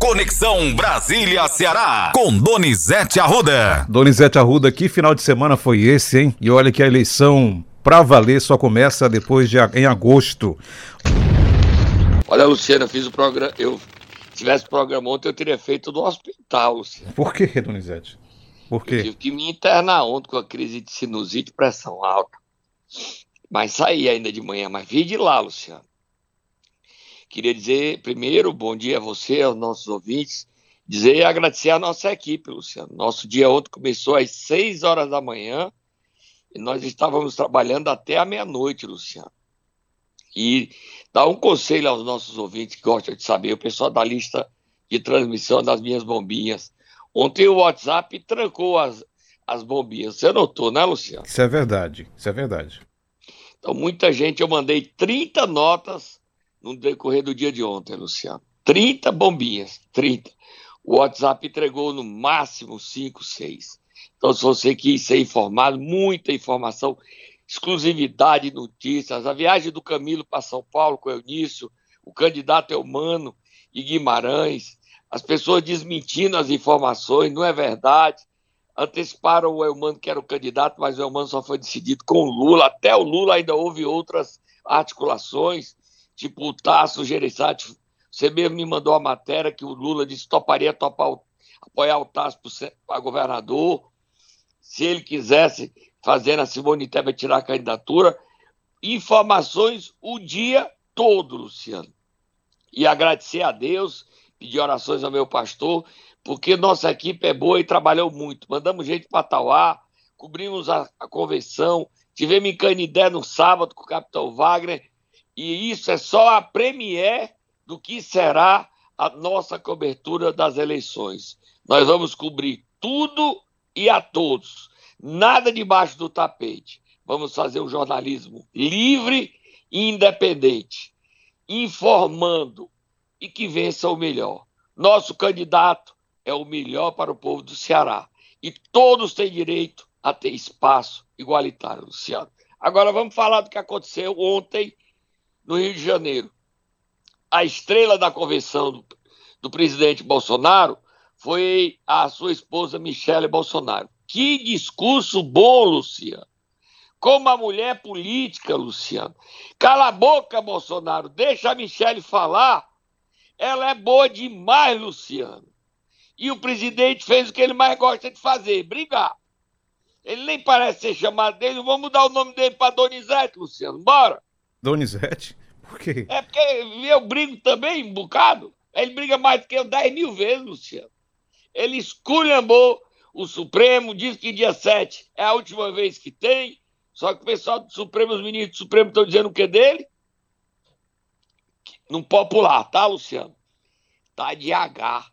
Conexão Brasília-Ceará, com Donizete Arruda. Donizete Arruda, que final de semana foi esse, hein? E olha que a eleição pra valer só começa depois de em agosto. Olha, Luciano, eu fiz o programa. Eu se tivesse programa ontem, eu teria feito no hospital, Luciano. Por que, Donizete? Por quê? Eu tive que me internar ontem com a crise de sinusite e pressão alta. Mas saí ainda de manhã, mas vi de lá, Luciano. Queria dizer, primeiro, bom dia a você, aos nossos ouvintes. Dizer e agradecer a nossa equipe, Luciano. Nosso dia ontem começou às 6 horas da manhã e nós estávamos trabalhando até a meia-noite, Luciano. E dar um conselho aos nossos ouvintes que gostam de saber, o pessoal da lista de transmissão das minhas bombinhas. Ontem o WhatsApp trancou as, as bombinhas. Você notou, né, Luciano? Isso é verdade, isso é verdade. Então, muita gente, eu mandei 30 notas no decorrer do dia de ontem, Luciano. 30 bombinhas, 30. O WhatsApp entregou no máximo 5, 6. Então, se você quis ser informado, muita informação, exclusividade, notícias, a viagem do Camilo para São Paulo com o Eunício, o candidato Eumano e Guimarães, as pessoas desmentindo as informações, não é verdade. Anteciparam o Eumano que era o candidato, mas o Eumano só foi decidido com o Lula. Até o Lula ainda houve outras articulações tipo o Tasso Gereissati, você mesmo me mandou a matéria que o Lula disse toparia topar apoiar o Tasso para governador, se ele quisesse fazer a Simone Tebet tirar a candidatura. Informações o dia todo, Luciano. E agradecer a Deus, pedir orações ao meu pastor, porque nossa equipe é boa e trabalhou muito. Mandamos gente para Tauá, cobrimos a, a convenção, tivemos em Canidé no sábado com o capitão Wagner, e isso é só a premiere do que será a nossa cobertura das eleições. Nós vamos cobrir tudo e a todos, nada debaixo do tapete. Vamos fazer um jornalismo livre e independente, informando e que vença o melhor. Nosso candidato é o melhor para o povo do Ceará. E todos têm direito a ter espaço igualitário, Luciano. Agora vamos falar do que aconteceu ontem no Rio de Janeiro. A estrela da convenção do, do presidente Bolsonaro foi a sua esposa Michele Bolsonaro. Que discurso bom, Luciano. Como a mulher política, Luciano. Cala a boca, Bolsonaro. Deixa a Michele falar. Ela é boa demais, Luciano. E o presidente fez o que ele mais gosta de fazer, brigar. Ele nem parece ser chamado dele. Vamos mudar o nome dele para Donizete, Luciano. Bora. Donizete? Por quê? É porque eu brigo também um bocado. Ele briga mais do que eu 10 mil vezes, Luciano. Ele esculhambou o Supremo, diz que dia 7 é a última vez que tem. Só que o pessoal do Supremo, os ministros do Supremo estão dizendo o que dele? Não popular, tá, Luciano? Tá de H.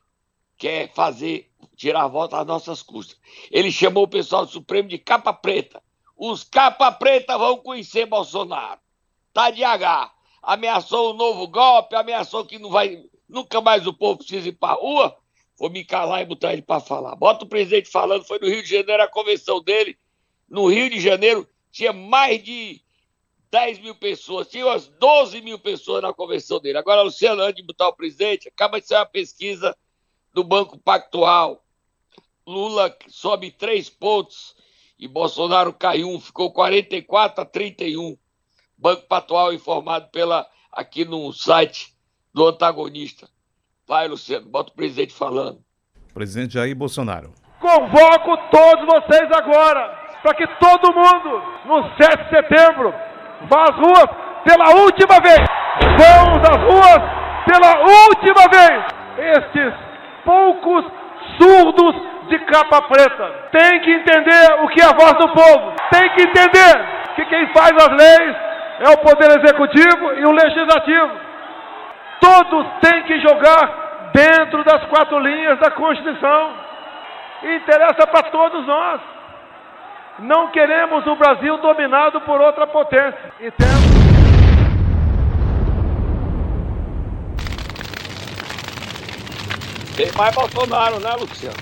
Quer fazer, tirar a volta às nossas custas. Ele chamou o pessoal do Supremo de capa preta. Os capa preta vão conhecer Bolsonaro tá de H. Ameaçou um novo golpe, ameaçou que não vai, nunca mais o povo precisa ir para rua. Vou me calar e botar ele para falar. Bota o presidente falando, foi no Rio de Janeiro a convenção dele. No Rio de Janeiro tinha mais de 10 mil pessoas, tinha umas 12 mil pessoas na convenção dele. Agora, Luciano, antes de botar o presidente, acaba de sair uma pesquisa do Banco Pactual. Lula sobe três pontos e Bolsonaro cai um, ficou 44 a 31. Banco Patual informado pela aqui no site do antagonista. Vai, Luciano, bota o presidente falando. Presidente Jair Bolsonaro. Convoco todos vocês agora para que todo mundo, no 7 de setembro, vá às ruas pela última vez. Vamos às ruas pela última vez. Estes poucos surdos de capa preta têm que entender o que é a voz do povo. Tem que entender que quem faz as leis é o Poder Executivo e o Legislativo. Todos têm que jogar dentro das quatro linhas da Constituição. E interessa para todos nós. Não queremos o Brasil dominado por outra potência. E temos. Tem mais Bolsonaro, né, Luciano?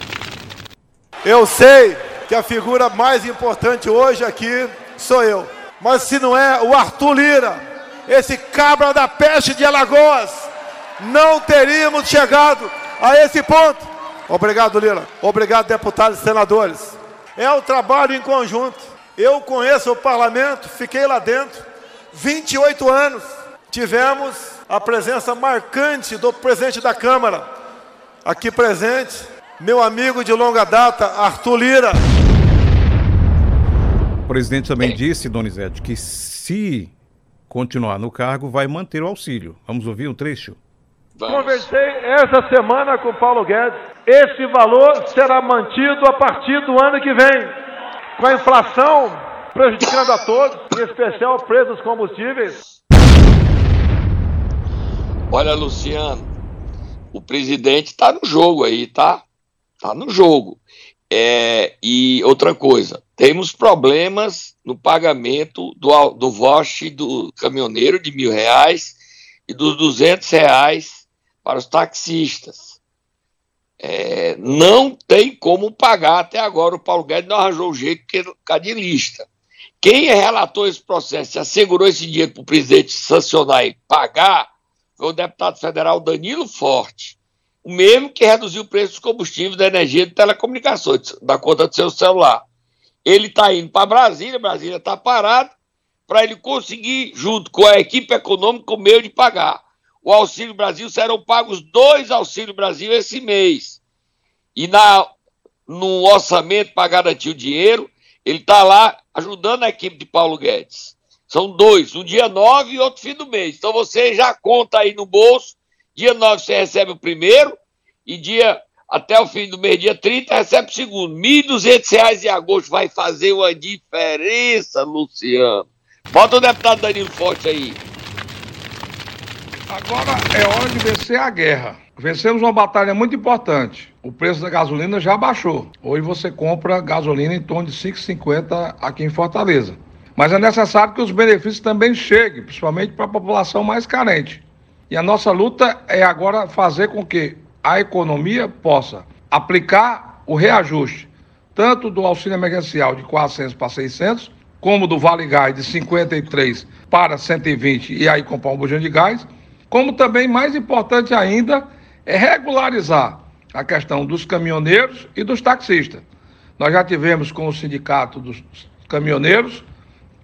Eu sei que a figura mais importante hoje aqui sou eu. Mas se não é o Arthur Lira, esse cabra da peste de Alagoas, não teríamos chegado a esse ponto. Obrigado, Lila. Obrigado, deputados e senadores. É o trabalho em conjunto. Eu conheço o parlamento, fiquei lá dentro 28 anos. Tivemos a presença marcante do presidente da Câmara, aqui presente, meu amigo de longa data, Arthur Lira. O presidente também disse, Donizete, que se continuar no cargo, vai manter o auxílio. Vamos ouvir um trecho? Vamos. Conversei essa semana com o Paulo Guedes. Esse valor será mantido a partir do ano que vem. Com a inflação prejudicando a todos, em especial o preço dos combustíveis. Olha, Luciano, o presidente está no jogo aí, tá? Está no jogo. É, e outra coisa, temos problemas no pagamento do, do do caminhoneiro de mil reais e dos duzentos reais para os taxistas. É, não tem como pagar até agora. O Paulo Guedes não arranjou o jeito porque é de lista. Quem relatou esse processo e assegurou esse dinheiro para o presidente sancionar e pagar foi o deputado federal Danilo Forte, o mesmo que reduziu o preço dos combustíveis, da energia e de telecomunicações, da conta do seu celular. Ele está indo para Brasília, Brasília está parado, para ele conseguir, junto com a equipe econômica, o meio de pagar. O Auxílio Brasil serão pagos dois Auxílio Brasil esse mês. E na, no orçamento para garantir o dinheiro, ele está lá ajudando a equipe de Paulo Guedes. São dois, um dia 9 e outro fim do mês. Então você já conta aí no bolso. Dia 9 você recebe o primeiro e dia até o fim do mês, dia 30, recebe o segundo. R$ 1.200 em agosto vai fazer uma diferença, Luciano. Bota o deputado Danilo Forte aí. Agora é hora de vencer a guerra. Vencemos uma batalha muito importante. O preço da gasolina já baixou. Hoje você compra gasolina em torno de 5,50 aqui em Fortaleza. Mas é necessário que os benefícios também cheguem, principalmente para a população mais carente. E a nossa luta é agora fazer com que a economia possa aplicar o reajuste, tanto do auxílio emergencial de 400 para 600, como do Vale Gás de 53 para 120 e aí comprar um bujão de gás, como também, mais importante ainda, é regularizar a questão dos caminhoneiros e dos taxistas. Nós já tivemos com o sindicato dos caminhoneiros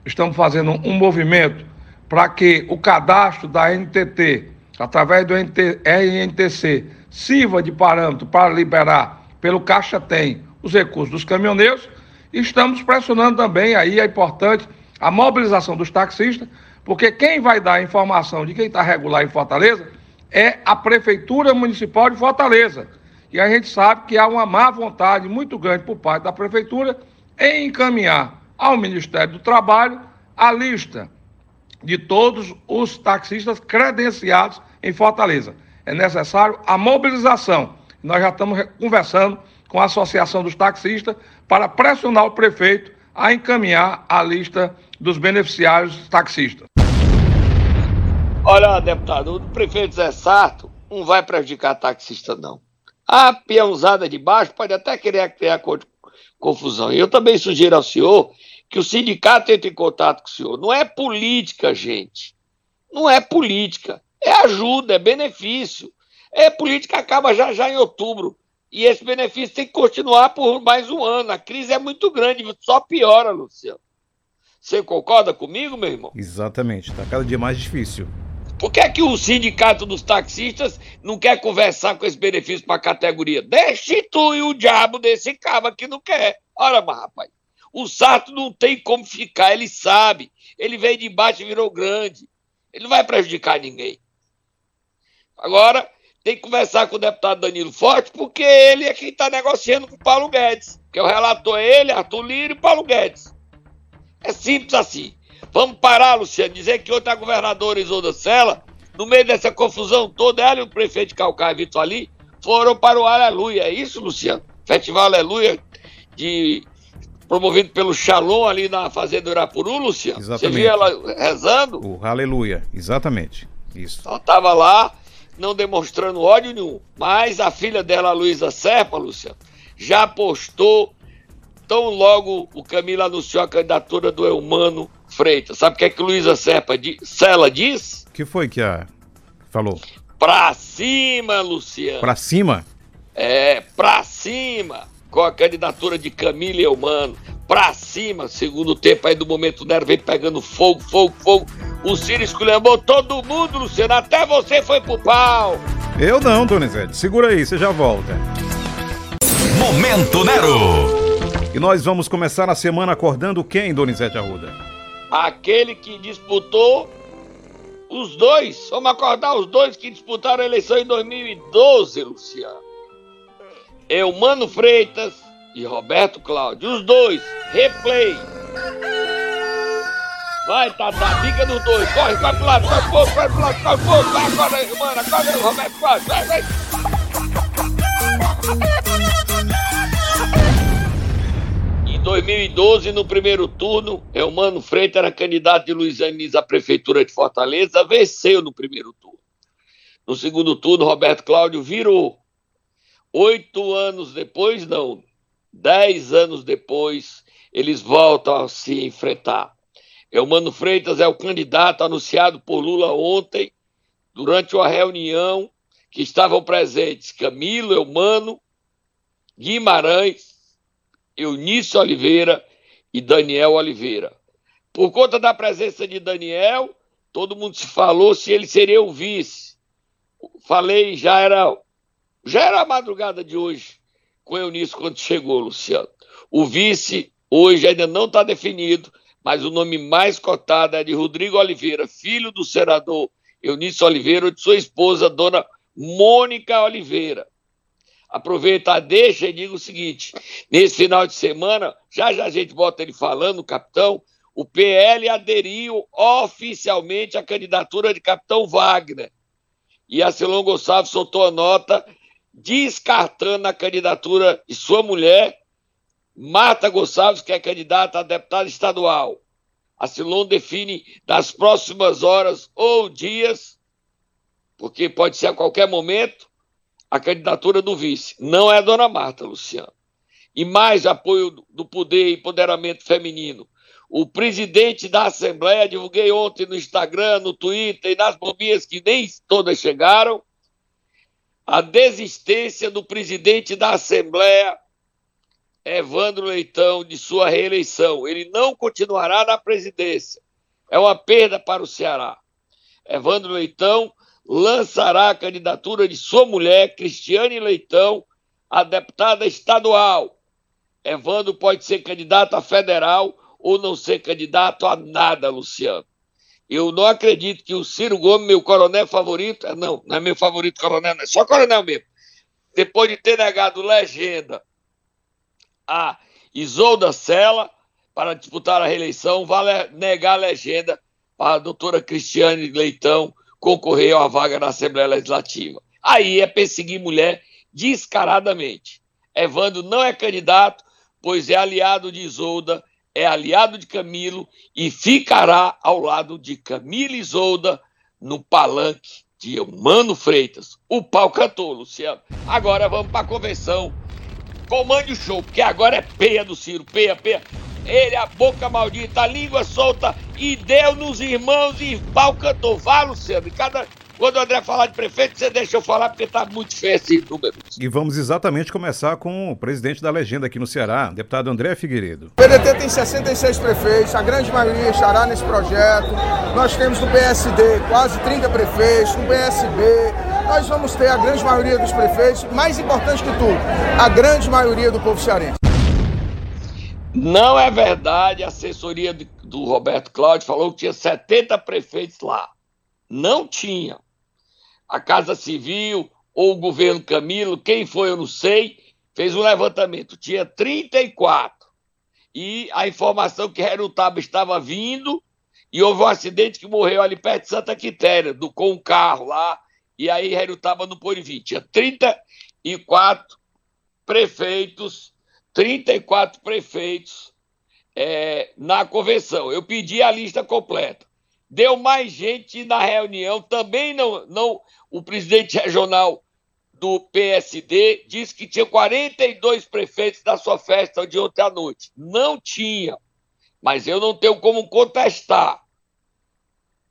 estamos fazendo um movimento para que o cadastro da NTT, através do RNTC, sirva de parâmetro para liberar pelo Caixa Tem os recursos dos caminhoneiros. Estamos pressionando também aí, é importante, a mobilização dos taxistas, porque quem vai dar a informação de quem está regular em Fortaleza é a Prefeitura Municipal de Fortaleza. E a gente sabe que há uma má vontade muito grande por parte da Prefeitura em encaminhar ao Ministério do Trabalho a lista de todos os taxistas credenciados em Fortaleza. É necessário a mobilização. Nós já estamos conversando com a Associação dos Taxistas para pressionar o prefeito a encaminhar a lista dos beneficiários taxistas. Olha, deputado, o prefeito Zé Sarto não vai prejudicar taxista, não. A peãozada de baixo pode até querer criar confusão. E eu também sugiro ao senhor que o sindicato entre em contato com o senhor. Não é política, gente. Não é política. É ajuda, é benefício. É política acaba já já em outubro. E esse benefício tem que continuar por mais um ano. A crise é muito grande, só piora, Luciano. Você concorda comigo, meu irmão? Exatamente, está cada dia mais difícil. Por que, é que o sindicato dos taxistas não quer conversar com esse benefício para a categoria? Destitui o diabo desse cabo que não quer. Ora, mas rapaz. O Sarto não tem como ficar, ele sabe. Ele veio de baixo e virou grande. Ele não vai prejudicar ninguém. Agora, tem que conversar com o deputado Danilo Forte, porque ele é quem está negociando com o Paulo Guedes. Que é o relator é ele, Arthur Lira e Paulo Guedes. É simples assim. Vamos parar, Luciano, dizer que outra governadora Isolda Sela, no meio dessa confusão toda, ela e o prefeito de Calcaia, Vitor Ali, foram para o Aleluia. É isso, Luciano? Festival Aleluia de promovido pelo Shalom ali na Fazenda Urapuru, Luciano. Exatamente. Você viu ela rezando? O Aleluia, exatamente. Isso. Ela estava lá, não demonstrando ódio nenhum. Mas a filha dela, Luísa Serpa, Luciano, já postou tão logo o Camilo anunciou a candidatura do Eumano Freitas. Sabe o que é que Luísa Serpa di Sela diz? O que foi que a falou? Pra cima, Luciano. Pra cima? É, pra cima. Com a candidatura de Camila Eumano. Pra cima. Segundo tempo aí do momento Nero vem pegando fogo, fogo, fogo. O Ciro esculhambou todo mundo, Luciano. Até você foi pro pau. Eu não, Donizete. Segura aí, você já volta. Momento Nero. E nós vamos começar a semana acordando quem, Donizete Arruda? Aquele que disputou os dois. Vamos acordar os dois que disputaram a eleição em 2012, Luciano. Eumano Freitas e Roberto Cláudio. Os dois. Replay. Vai, Tata, bica dos dois. Corre, vai pro lado, vai pro outro, vai pro lado, vai pro outro. Vai, acorda aí, mano, acorda Roberto Cláudio. Vai, vai. Em 2012, no primeiro turno, Eumano Freitas era candidato de Luiz Anis à Prefeitura de Fortaleza, venceu no primeiro turno. No segundo turno, Roberto Cláudio virou. Oito anos depois, não, dez anos depois, eles voltam a se enfrentar. Eumano Freitas é o candidato anunciado por Lula ontem, durante uma reunião que estavam presentes Camilo Eumano, Guimarães, Eunício Oliveira e Daniel Oliveira. Por conta da presença de Daniel, todo mundo se falou se ele seria o vice. Falei, já era já era a madrugada de hoje com Eunício quando chegou, Luciano. O vice hoje ainda não está definido, mas o nome mais cotado é de Rodrigo Oliveira, filho do senador Eunício Oliveira, ou de sua esposa, dona Mônica Oliveira. Aproveita deixa e diga o seguinte: nesse final de semana, já já a gente bota ele falando, capitão, o PL aderiu oficialmente à candidatura de capitão Wagner. E a Celon Gonçalves soltou a nota descartando a candidatura de sua mulher, Marta Gonçalves, que é candidata a deputada estadual. A Silon define nas próximas horas ou dias, porque pode ser a qualquer momento, a candidatura do vice. Não é a dona Marta, Luciano. E mais apoio do poder e empoderamento feminino. O presidente da Assembleia, divulguei ontem no Instagram, no Twitter e nas bombinhas que nem todas chegaram, a desistência do presidente da Assembleia, Evandro Leitão, de sua reeleição. Ele não continuará na presidência. É uma perda para o Ceará. Evandro Leitão lançará a candidatura de sua mulher, Cristiane Leitão, a deputada estadual. Evandro pode ser candidato a federal ou não ser candidato a nada, Luciano. Eu não acredito que o Ciro Gomes, meu coronel favorito, é, não, não é meu favorito coronel, não, é só coronel mesmo. Depois de ter negado legenda a Isolda Sela para disputar a reeleição, vai negar legenda para a doutora Cristiane Leitão concorrer a vaga na Assembleia Legislativa. Aí é perseguir mulher descaradamente. Evandro não é candidato, pois é aliado de Isolda é aliado de Camilo e ficará ao lado de Camilo Isolda no palanque de Mano Freitas. O pau cantou, Luciano. Agora vamos para a convenção. Comande o show, porque agora é peia do Ciro, peia, peia. Ele, a boca maldita, a língua solta e deu nos irmãos e pau cantou. Vá, Luciano. E cada quando o André falar de prefeito, você deixa eu falar porque tá muito feio esse número. E vamos exatamente começar com o presidente da legenda aqui no Ceará, deputado André Figueiredo. O PDT tem 66 prefeitos, a grande maioria estará nesse projeto. Nós temos no PSD quase 30 prefeitos, no PSB nós vamos ter a grande maioria dos prefeitos, mais importante que tudo, a grande maioria do povo cearense. Não é verdade, a assessoria do Roberto Cláudio falou que tinha 70 prefeitos lá. Não tinha a Casa Civil ou o governo Camilo, quem foi eu não sei, fez um levantamento. Tinha 34. E a informação que Herutaba estava vindo e houve um acidente que morreu ali perto de Santa Quitéria, do, com um carro lá, e aí Herutaba não pôde vir. Tinha 34 prefeitos, 34 prefeitos é, na convenção. Eu pedi a lista completa. Deu mais gente na reunião, também não, não o presidente regional do PSD disse que tinha 42 prefeitos na sua festa de ontem à noite. Não tinha. Mas eu não tenho como contestar.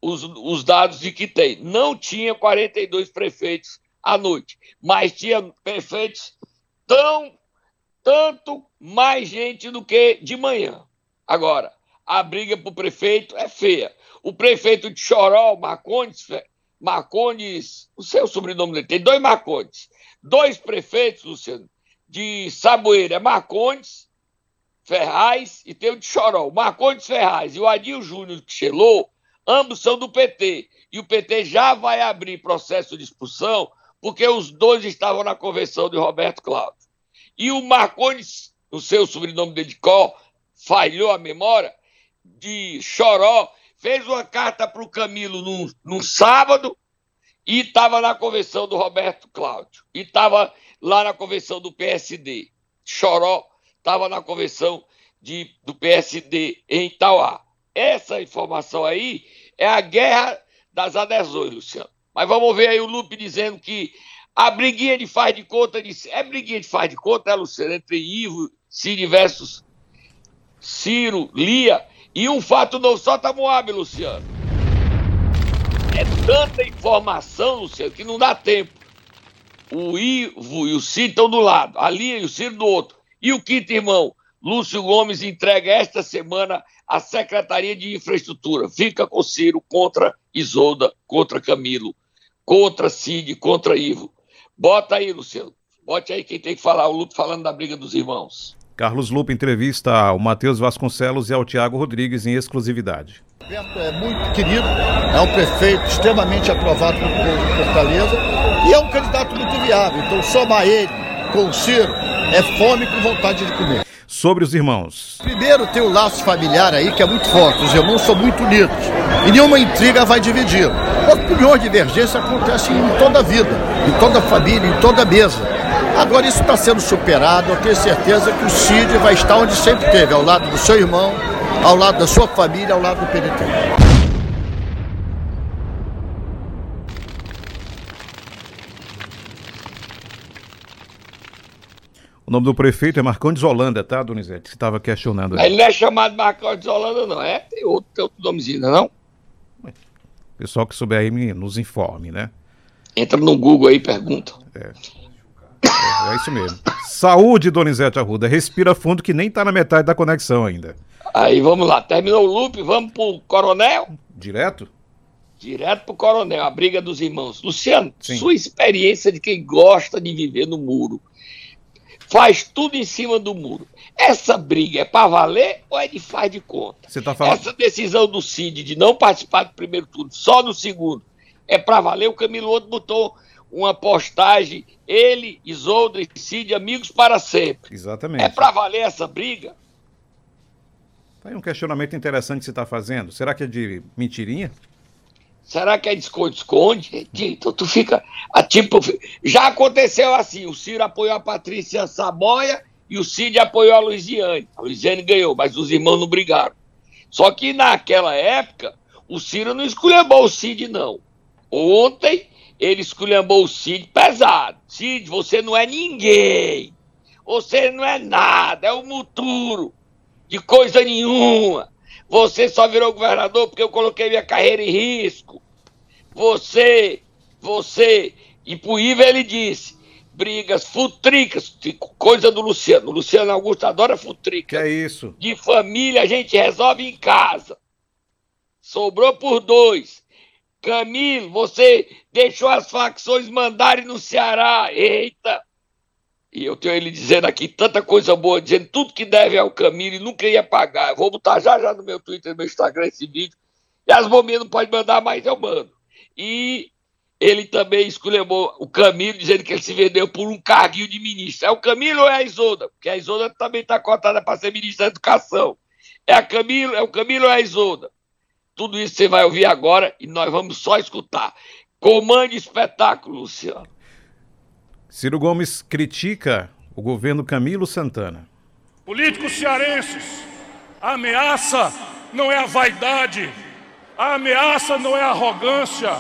os, os dados de que tem. Não tinha 42 prefeitos à noite, mas tinha prefeitos tão, tanto mais gente do que de manhã. Agora, a briga para o prefeito é feia. O prefeito de Choró, Marcondes, Marcondes, o seu sobrenome dele, tem dois Marcondes. Dois prefeitos, Luciano, de Saboeira, é Marcondes, Ferraz e tem o de Choró. Marcondes Ferraz e o Adil Júnior que chelou, ambos são do PT. E o PT já vai abrir processo de expulsão porque os dois estavam na convenção de Roberto Cláudio. E o Marcondes, o seu sobrenome dele de Có, falhou a memória, de Choró, fez uma carta para o Camilo num, num sábado e estava na convenção do Roberto Cláudio. E estava lá na convenção do PSD. Choró estava na convenção de, do PSD em Itauá. Essa informação aí é a guerra das adesões, Luciano. Mas vamos ver aí o Lupe dizendo que a briguinha de faz de conta de, é briguinha de faz de conta, é, Luciano, entre Ivo, Cid versus Ciro, Lia. E um fato não solta Moab, Luciano. É tanta informação, Luciano, que não dá tempo. O Ivo e o Cid estão do lado, a Lia e o Ciro do outro. E o quinto irmão, Lúcio Gomes, entrega esta semana a Secretaria de Infraestrutura. Fica com Ciro contra Isolda, contra Camilo, contra Cid, contra Ivo. Bota aí, Luciano. Bote aí quem tem que falar, o Luto falando da briga dos irmãos. Carlos Lupe entrevista ao Matheus Vasconcelos e ao Tiago Rodrigues em exclusividade. Roberto é muito querido, é um prefeito extremamente aprovado pelo povo de Fortaleza e é um candidato muito viável. Então, somar ele com o Ciro é fome com vontade de comer. Sobre os irmãos. Primeiro, tem o laço familiar aí que é muito forte. Os irmãos são muito unidos e nenhuma intriga vai dividir. Opiniões de divergência acontecem em toda a vida, em toda a família, em toda a mesa. Agora isso está sendo superado, eu tenho certeza que o Cid vai estar onde sempre esteve, ao lado do seu irmão, ao lado da sua família, ao lado do PDT. O nome do prefeito é Marcondes Holanda, tá, Donizete? Você estava questionando. Ele não é chamado Marcondes Holanda, não. É? Tem outro, tem outro nomezinho, não? Pessoal que souber aí nos informe, né? Entra no Google aí e pergunta. É. É, é isso mesmo. Saúde, Donizete Arruda. Respira fundo que nem tá na metade da conexão ainda. Aí vamos lá. Terminou o loop, vamos pro Coronel? Direto? Direto pro Coronel, a briga dos irmãos. Luciano, Sim. sua experiência de quem gosta de viver no muro faz tudo em cima do muro. Essa briga é para valer ou é de faz de conta? Você tá falando... Essa decisão do Cid de não participar do primeiro turno, só no segundo, é para valer? O Camilo Outro botou uma postagem, ele, Isolda e Cid, amigos para sempre. Exatamente. É para valer essa briga? Tá aí um questionamento interessante que você está fazendo. Será que é de mentirinha? Será que é de esconde-esconde? Então tu fica. A, tipo, já aconteceu assim: o Ciro apoiou a Patrícia Saboia e o Cid apoiou a Luiziane. A Luiziane ganhou, mas os irmãos não brigaram. Só que naquela época, o Ciro não esculhambou o Cid, não. Ontem, ele esculhambou o Cid pesado. Cid, você não é ninguém. Você não é nada, é um muturo de coisa nenhuma. Você só virou governador porque eu coloquei minha carreira em risco. Você, você. E pro Ivo ele disse: brigas futricas, coisa do Luciano. O Luciano Augusto adora futrica. Que é isso? De família a gente resolve em casa. Sobrou por dois. Camilo, você deixou as facções mandarem no Ceará. Eita! E eu tenho ele dizendo aqui tanta coisa boa, dizendo tudo que deve ao Camilo e nunca ia pagar. Eu vou botar já já no meu Twitter, no meu Instagram esse vídeo. E as bombinhas não podem mandar mais, eu mando. E ele também esculhambou o Camilo, dizendo que ele se vendeu por um carguinho de ministro. É o Camilo ou é a Isolda? Porque a Isolda também está cotada para ser ministra da Educação. É, a Camilo, é o Camilo ou é a Isolda? Tudo isso você vai ouvir agora e nós vamos só escutar. Comande espetáculo, Luciano. Ciro Gomes critica o governo Camilo Santana. Políticos cearenses, a ameaça não é a vaidade, a ameaça não é a arrogância,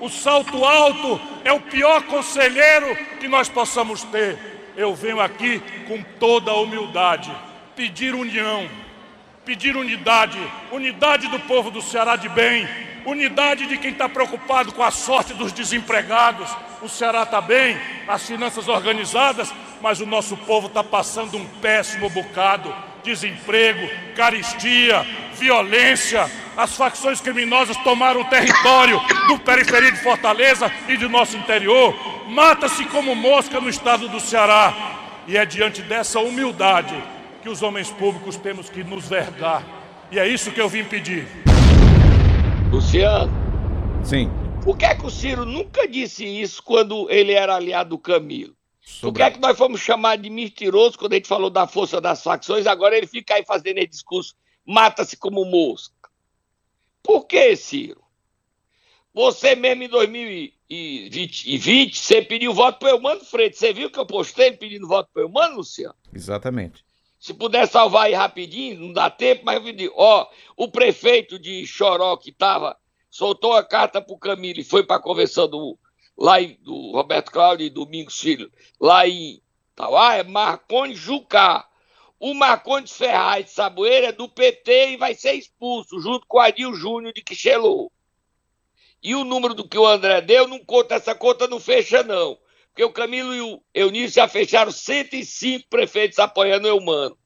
o salto alto é o pior conselheiro que nós possamos ter. Eu venho aqui com toda a humildade pedir união, pedir unidade, unidade do povo do Ceará de bem, unidade de quem está preocupado com a sorte dos desempregados. O Ceará está bem, as finanças organizadas, mas o nosso povo está passando um péssimo bocado. Desemprego, caristia, violência. As facções criminosas tomaram o território do periferia de Fortaleza e do nosso interior. Mata-se como mosca no estado do Ceará. E é diante dessa humildade que os homens públicos temos que nos vergar. E é isso que eu vim pedir. Luciano. Sim. Por que é que o Ciro nunca disse isso quando ele era aliado do Camilo? Por que é que nós fomos chamar de mentiroso quando a gente falou da força das facções? Agora ele fica aí fazendo esse discurso, mata-se como mosca. Por que, Ciro? Você mesmo em 2020, você pediu voto para o Eumano Freitas. Você viu que eu postei pedindo voto para o Eumano, Luciano? Exatamente. Se puder salvar aí rapidinho, não dá tempo, mas eu digo, ó, o prefeito de Choró que tava, soltou a carta pro Camilo e foi para a convenção do, lá em, do Roberto Cláudio e Domingos Filho, lá em Tauá, é Marconi Jucá. O Marcondes Ferraz de Saboeira é do PT e vai ser expulso, junto com o Adil Júnior de Quixelô. E o número do que o André deu, não conta, essa conta não fecha, não. Porque o Camilo e o Eunício já fecharam 105 prefeitos apoiando o Eumano.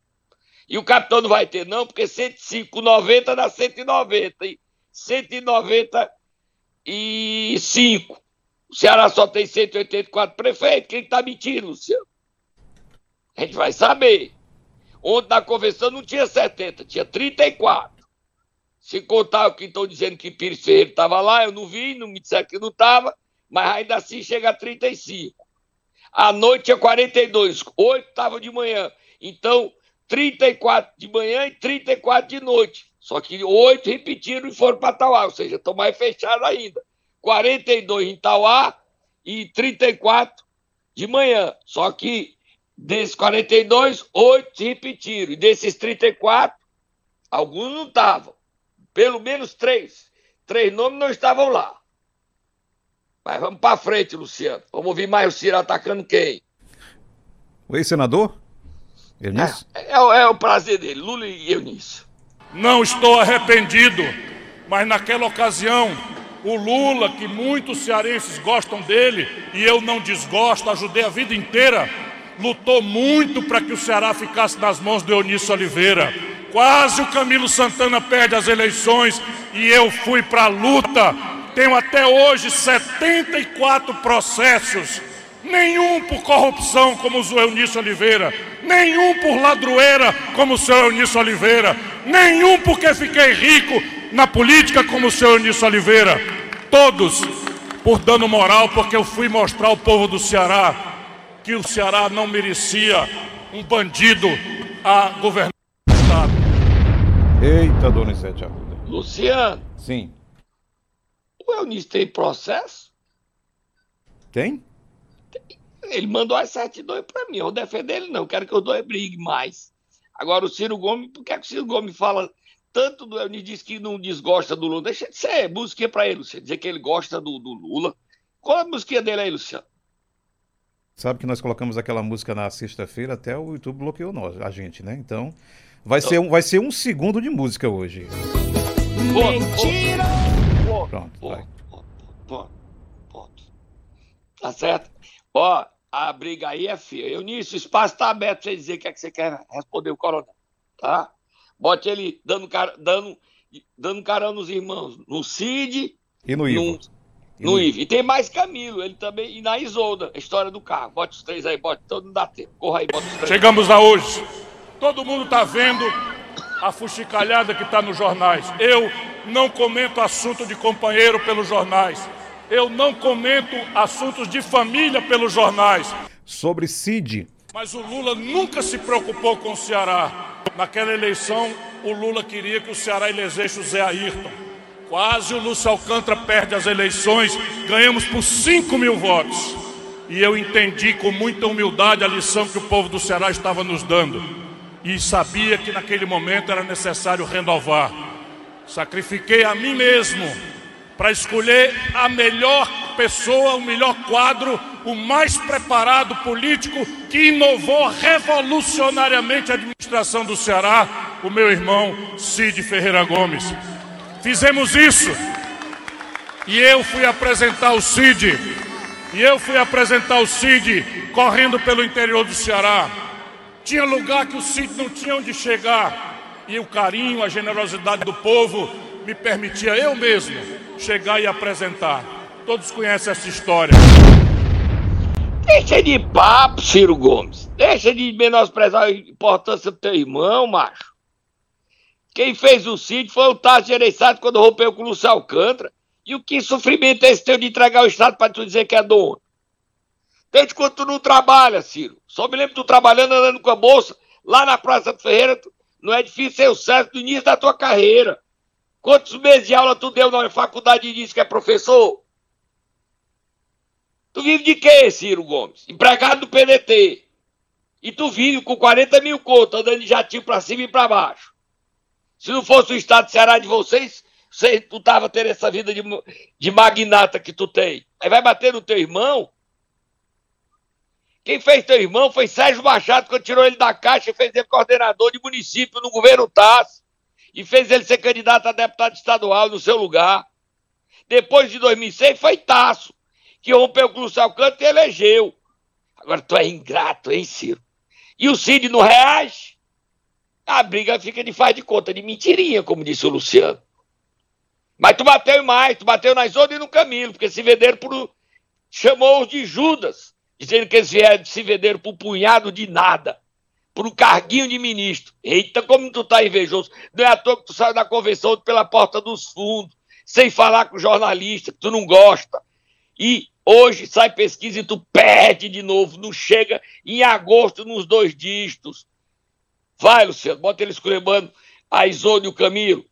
E o capitão não vai ter, não, porque 105, 90 dá 190. E 195. O Ceará só tem 184 prefeitos. Quem está mentindo, Luciano? A gente vai saber. Ontem na convenção não tinha 70, tinha 34. Se contar o que estão dizendo que Pires Ferreira estava lá, eu não vi, não me disseram que não estava, mas ainda assim chega a 35. À noite tinha 42, 8 estava de manhã. Então, 34 de manhã e 34 de noite. Só que 8 repetiram e foram para Tauá, ou seja, estão mais fechados ainda. 42 em Tauá e 34 de manhã. Só que desses 42, 8 repetiram. E desses 34, alguns não estavam. Pelo menos três. Três nomes não estavam lá. Mas vamos para frente, Luciano. Vamos ouvir mais o Ciro atacando quem? O ex-senador? Eunício? É, é, é, o prazer dele, Lula e Eunício. Não estou arrependido, mas naquela ocasião, o Lula, que muitos cearenses gostam dele e eu não desgosto, ajudei a vida inteira, lutou muito para que o Ceará ficasse nas mãos do Eunício Oliveira. Quase o Camilo Santana perde as eleições e eu fui para a luta. Tenho até hoje 74 processos, nenhum por corrupção, como o Eunício Oliveira, nenhum por ladroeira, como o seu Eunício Oliveira, nenhum porque fiquei rico na política, como o seu Eunício Oliveira. Todos por dano moral, porque eu fui mostrar ao povo do Ceará que o Ceará não merecia um bandido a governar o Estado. Eita, dona Isete Arruda. Luciano. Sim. O Eunício tem processo? Tem? Ele mandou as certidões para mim. Eu vou defender ele, não. Quero que os dois briguem mais. Agora, o Ciro Gomes, por que, é que o Ciro Gomes fala tanto do Eunício, diz que não desgosta do Lula? Deixa de ser música para ele, Luciano. Dizer que ele gosta do, do Lula. Qual é a música dele aí, Luciano? Sabe que nós colocamos aquela música na sexta-feira, até o YouTube bloqueou nós, a gente, né? Então, vai, ser, um, vai ser um segundo de música hoje. Mentira! Pronto, vai. Ponto, ponto. Tá certo? Ó, a briga aí é feia. Eunício, o espaço tá aberto pra você dizer o que é que você quer responder o coronel, tá? Bote ele dando, cara, dando, dando carão nos irmãos, no Cid... E no Ivo. No, no Ivo. E tem mais Camilo, ele também, e na Isolda, a história do carro. Bote os três aí, bote, todo mundo dá tempo. Corra aí, bota os três. Chegamos a hoje. Todo mundo tá vendo a fuxicalhada que está nos jornais. Eu não comento assunto de companheiro pelos jornais. Eu não comento assuntos de família pelos jornais. Sobre Cid. Mas o Lula nunca se preocupou com o Ceará. Naquela eleição, o Lula queria que o Ceará elegesse o Zé Ayrton. Quase o Lúcio Alcântara perde as eleições, ganhamos por 5 mil votos. E eu entendi com muita humildade a lição que o povo do Ceará estava nos dando. E sabia que naquele momento era necessário renovar. Sacrifiquei a mim mesmo para escolher a melhor pessoa, o melhor quadro, o mais preparado político que inovou revolucionariamente a administração do Ceará, o meu irmão Cid Ferreira Gomes. Fizemos isso E eu fui apresentar o Cid. E eu fui apresentar o Cid correndo pelo interior do Ceará. Tinha lugar que o Cid não tinha onde chegar. E o carinho, a generosidade do povo me permitia eu mesmo chegar e apresentar. Todos conhecem essa história. Deixa de papo, Ciro Gomes. Deixa de menosprezar a importância do teu irmão, macho. Quem fez o sítio foi o Tasso Gereissati quando rompeu com o Lúcio Alcântara. E o que sofrimento é esse teu de entregar o Estado para tu dizer que é dono? Desde quando tu não trabalha, Ciro. Só me lembro tu trabalhando, andando com a bolsa, lá na Praça do Ferreira, tu, não é difícil ser o certo do início da tua carreira. Quantos meses de aula tu deu na faculdade e disse que é professor? Tu vive de quê, Ciro Gomes? Empregado do PDT. E tu vive com 40 mil contas, andando de jatinho pra cima e pra baixo. Se não fosse o estado de Ceará de vocês, você, tu tava tendo essa vida de, de magnata que tu tem. Aí vai bater no teu irmão. Quem fez teu irmão foi Sérgio Machado, quando tirou ele da caixa e fez ele coordenador de município no governo TAS. E fez ele ser candidato a deputado estadual no seu lugar. Depois de 2006 foi Tasso que rompeu com o Alcântara e elegeu. Agora tu é ingrato, hein, Ciro? E o Cid não reage? A briga fica de faz de conta, de mentirinha, como disse o Luciano. Mas tu bateu mais, tu bateu na Isolda e no Camilo, porque se venderam por. chamou-os de Judas, dizendo que eles vieram, se venderam por um punhado de nada, por um carguinho de ministro. Eita, como tu tá invejoso. Não é à toa que tu saiu da convenção pela porta dos fundos, sem falar com o jornalista, que tu não gosta. E Hoje sai pesquisa e tu perde de novo, não chega em agosto nos dois dígitos. Vai, Luciano, bota ele esculhambando a Isone e o Camilo.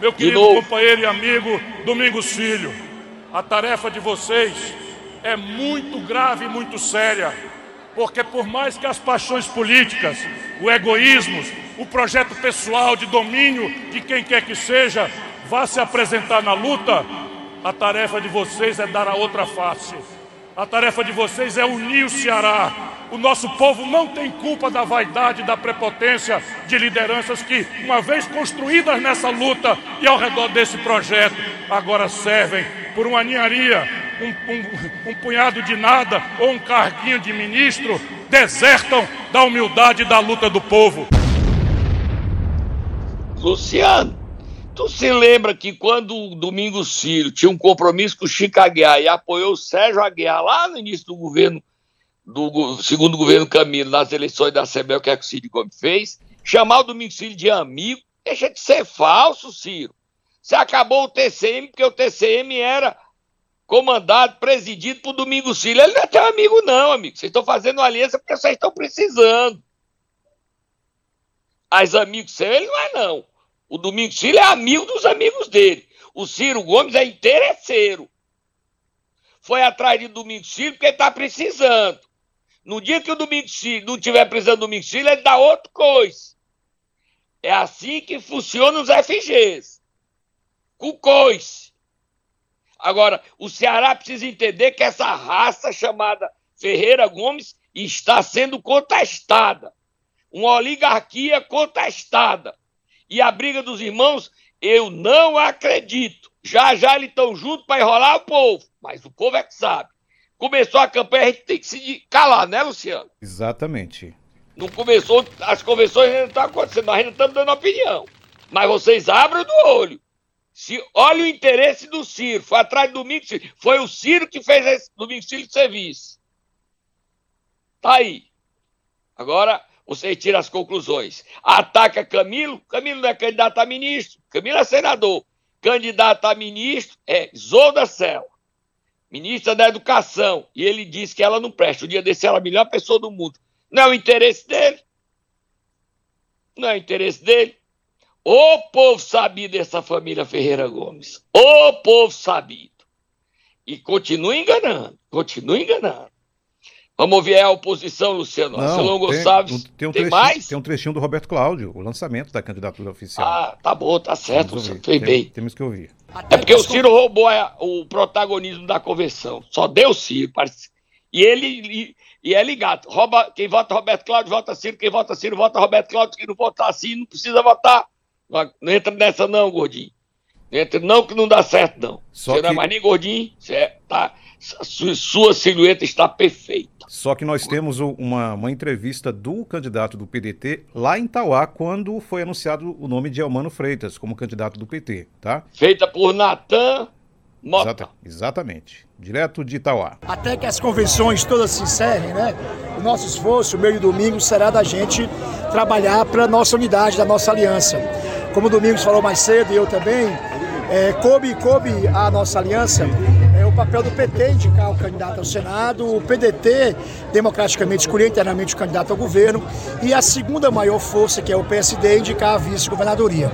Meu querido companheiro e amigo Domingos Filho, a tarefa de vocês é muito grave e muito séria, porque por mais que as paixões políticas, o egoísmo, o projeto pessoal de domínio de quem quer que seja, vá se apresentar na luta, a tarefa de vocês é dar a outra face. A tarefa de vocês é unir o Ceará. O nosso povo não tem culpa da vaidade, da prepotência de lideranças que, uma vez construídas nessa luta e ao redor desse projeto, agora servem por uma ninharia, um, um, um punhado de nada ou um carguinho de ministro, desertam da humildade da luta do povo. Luciano, Tu se lembra que quando o Domingos Filho tinha um compromisso com o Chico Aguiar e apoiou o Sérgio Aguiar lá no início do governo, do segundo governo Camilo, nas eleições da o que é que o Ciro Gomes fez? Chamar o Domingos Filho de amigo, deixa de ser falso, Ciro. Você acabou o TCM, porque o TCM era comandado, presidido por Domingos Filho. Ele não é teu amigo, não, amigo. Vocês estão fazendo aliança porque vocês estão precisando. As amigos seus, ele não é, não. O Domingos Filho é amigo dos amigos dele. O Ciro Gomes é interesseiro. Foi atrás de Domingos Filho porque ele está precisando. No dia que o Domingos Filho não tiver precisando do Domingos Filho, ele dá outra coisa. É assim que funcionam os FGs. Com coice. Agora, o Ceará precisa entender que essa raça chamada Ferreira Gomes está sendo contestada. Uma oligarquia contestada. E a briga dos irmãos, eu não acredito. Já já eles estão juntos para enrolar o povo. Mas o povo é que sabe. Começou a campanha, a gente tem que se calar, né, Luciano? Exatamente. Não começou, as convenções ainda estão acontecendo, nós ainda estamos dando opinião. Mas vocês abram do olho. Se, olha o interesse do Ciro. Foi atrás do Domingos Ciro. Foi o Ciro que fez esse Domingos Ciro de serviço. Tá aí. Agora, você tira as conclusões. Ataca Camilo, Camilo não é candidato a ministro, Camilo é senador. Candidato a ministro é Zolda Cel, ministra da Educação. E ele disse que ela não presta. O dia desse ela é a melhor pessoa do mundo. Não é o interesse dele. Não é o interesse dele. O povo sabido dessa família Ferreira Gomes. O povo sabido. E continua enganando, continua enganando. Vamos ouvir a oposição, Luciano. Não, Marcelão Gonçalves. Tem, um tem, um mais? Tem um trechinho do Roberto Cláudio, o lançamento da candidatura oficial. Ah, tá bom, tá certo, você fez bem. Temos que ouvir. É porque o Ciro roubou a, o protagonismo da convenção. Só deu Ciro. E ele e, e é ligado. Rouba, quem vota Roberto Cláudio, vota Ciro. Quem vota Ciro, vota Roberto Cláudio. Quem não votar assim, não precisa votar. Não, não entra nessa não, gordinho. Entre não que não dá certo, não. Só você não é que- mais nem gordinho, você é- tá, sua, sua silhueta está perfeita. Só que nós temos uma, uma entrevista do candidato do PDT lá em Tauá, quando foi anunciado o nome de Elmano Freitas como candidato do PT, tá? Feita por Natan Mota. Exata- exatamente. Direto de Itauá. Até que as convenções todas se encerrem, né? O nosso esforço, meio domingo, será da gente trabalhar para a nossa unidade, da nossa aliança. Como o Domingos falou mais cedo e eu também, é, coube, coube a nossa aliança é o papel do PT indicar o candidato ao Senado, o PDT democraticamente escolher internamente o candidato ao governo e a segunda maior força, que é o PSD, indicar a vice-governadoria.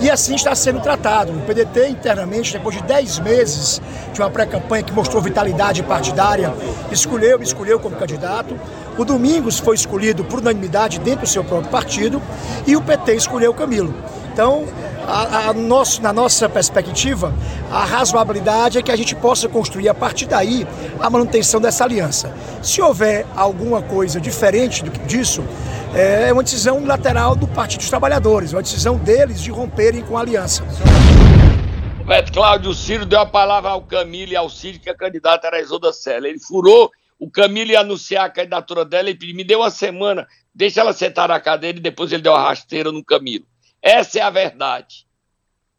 E assim está sendo tratado. O PDT internamente, depois de 10 meses de uma pré-campanha que mostrou vitalidade partidária, escolheu, me escolheu como candidato. O Domingos foi escolhido por unanimidade dentro do seu próprio partido e o PT escolheu o Camilo. Então, a, a nosso, na nossa perspectiva, a razoabilidade é que a gente possa construir a partir daí a manutenção dessa aliança. Se houver alguma coisa diferente do que disso, é uma decisão unilateral do Partido dos Trabalhadores, uma decisão deles de romperem com a aliança. Roberto Cláudio Ciro deu a palavra ao Camilo e ao Ciro, que a candidata era a Isolda Sela. Ele furou, o Camilo ia anunciar a candidatura dela e pediu, me deu uma semana, deixa ela sentar na cadeira e depois ele deu a rasteira no Camilo. Essa é a verdade.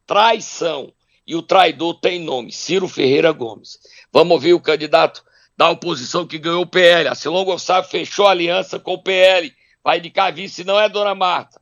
Traição. E o traidor tem nome, Ciro Ferreira Gomes. Vamos ouvir o candidato da oposição que ganhou o PL. A Silon Gonçalves fechou aliança com o PL. Vai indicar a vice, não é Dona Marta.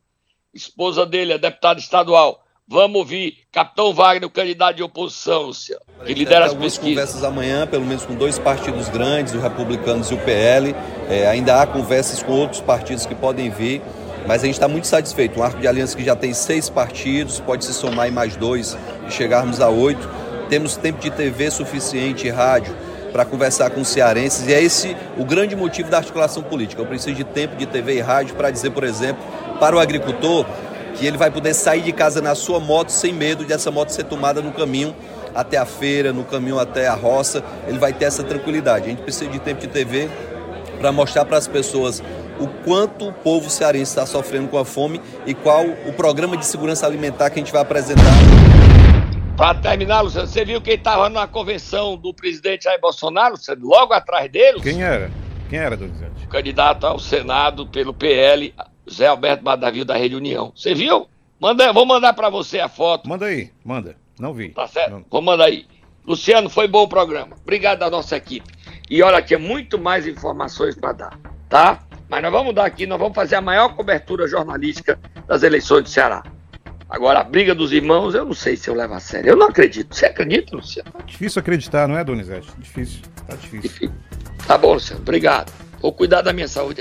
Esposa dele, é deputada estadual. Vamos ouvir Capitão Wagner, o candidato de oposição, Luciano, que lidera as algumas pesquisas. conversas amanhã, pelo menos com dois partidos grandes, o Republicanos e o PL. É, ainda há conversas com outros partidos que podem vir, mas a gente está muito satisfeito. Um arco de aliança que já tem seis partidos, pode se somar em mais dois e chegarmos a oito. Temos tempo de TV suficiente e rádio para conversar com os cearenses e é esse o grande motivo da articulação política. Eu preciso de tempo de TV e rádio para dizer, por exemplo, para o agricultor que ele vai poder sair de casa na sua moto sem medo dessa moto ser tomada no caminho até a feira, no caminho até a roça, ele vai ter essa tranquilidade. A gente precisa de tempo de TV para mostrar para as pessoas o quanto o povo cearense está sofrendo com a fome e qual o programa de segurança alimentar que a gente vai apresentar. Para terminar, Luciano, você viu quem estava na convenção do presidente Jair Bolsonaro, Luciano? logo atrás dele? Quem era? Quem era, Donizete? O candidato ao Senado pelo PL, Zé Alberto Badavio da Rede União. Você viu? Manda, vou mandar para você a foto. Manda aí, manda. Não vi. Tá certo? Vou mandar aí. Luciano, foi bom o programa. Obrigado da nossa equipe. E olha, tinha muito mais informações para dar, tá? Mas nós vamos dar aqui, nós vamos fazer a maior cobertura jornalística das eleições do Ceará. Agora, a briga dos irmãos, eu não sei se eu levo a sério. Eu não acredito. Você acredita, Luciano? Difícil acreditar, não é, Donizete? Difícil. Tá difícil. Tá bom, Luciano. Obrigado. Vou cuidar da minha saúde.